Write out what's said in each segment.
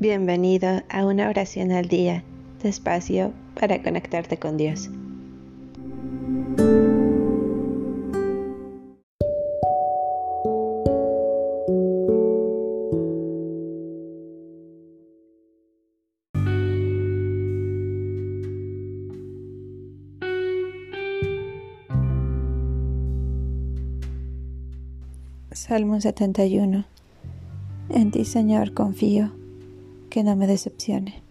Bienvenido a una oración al día, despacio para conectarte con Dios. Salmo 71 En ti, Señor, confío que no me decepcione.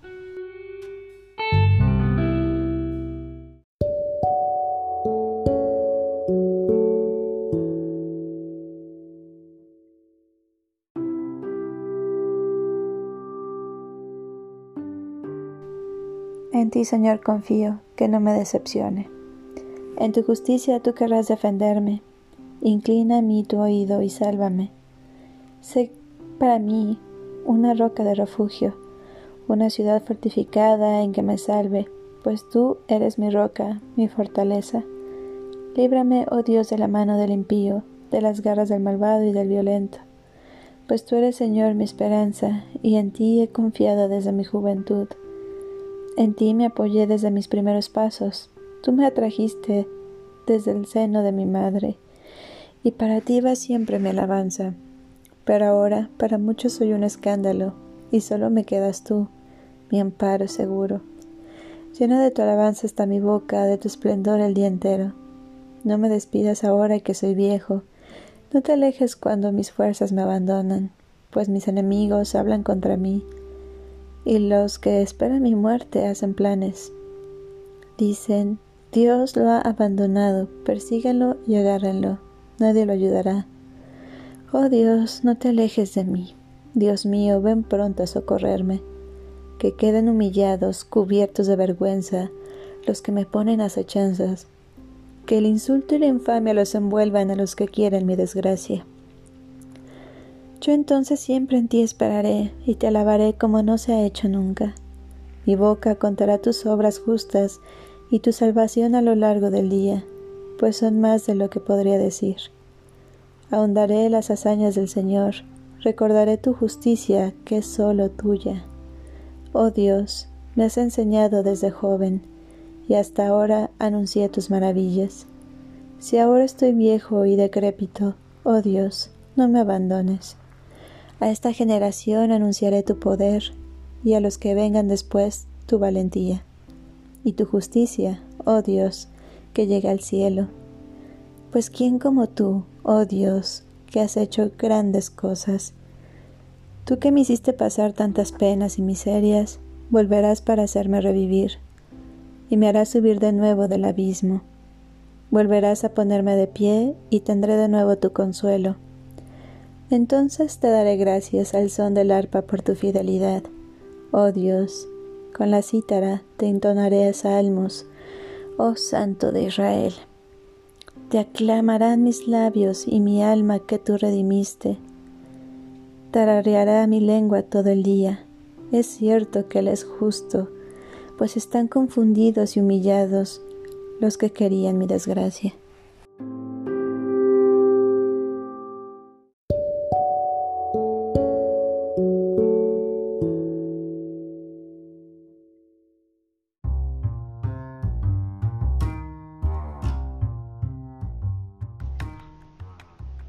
En ti, Señor, confío, que no me decepcione. En tu justicia tú querrás defenderme. Inclina a mí tu oído y sálvame. Sé para mí una roca de refugio, una ciudad fortificada en que me salve, pues tú eres mi roca, mi fortaleza. Líbrame, oh Dios, de la mano del impío, de las garras del malvado y del violento. Pues tú eres, Señor, mi esperanza, y en ti he confiado desde mi juventud. En ti me apoyé desde mis primeros pasos. Tú me atrajiste desde el seno de mi madre, y para ti va siempre mi alabanza. Pero ahora para muchos soy un escándalo, y solo me quedas tú, mi amparo seguro. Llena de tu alabanza está mi boca, de tu esplendor el día entero. No me despidas ahora que soy viejo, no te alejes cuando mis fuerzas me abandonan, pues mis enemigos hablan contra mí, y los que esperan mi muerte hacen planes. Dicen, Dios lo ha abandonado, persíganlo y agárrenlo, nadie lo ayudará. Oh Dios, no te alejes de mí. Dios mío, ven pronto a socorrerme. Que queden humillados, cubiertos de vergüenza, los que me ponen acechanzas. Que el insulto y la infamia los envuelvan a los que quieren mi desgracia. Yo entonces siempre en ti esperaré y te alabaré como no se ha hecho nunca. Mi boca contará tus obras justas y tu salvación a lo largo del día, pues son más de lo que podría decir. Ahondaré las hazañas del Señor, recordaré tu justicia que es solo tuya. Oh Dios, me has enseñado desde joven, y hasta ahora anuncié tus maravillas. Si ahora estoy viejo y decrépito, oh Dios, no me abandones. A esta generación anunciaré tu poder, y a los que vengan después tu valentía, y tu justicia, oh Dios, que llega al cielo. Pues quién como tú, oh Dios, que has hecho grandes cosas. Tú que me hiciste pasar tantas penas y miserias, volverás para hacerme revivir, y me harás subir de nuevo del abismo. Volverás a ponerme de pie y tendré de nuevo tu consuelo. Entonces te daré gracias al son del arpa por tu fidelidad. Oh Dios, con la cítara te entonaré salmos, oh Santo de Israel. Te aclamarán mis labios y mi alma que tú redimiste. Tarareará mi lengua todo el día. Es cierto que Él es justo, pues están confundidos y humillados los que querían mi desgracia.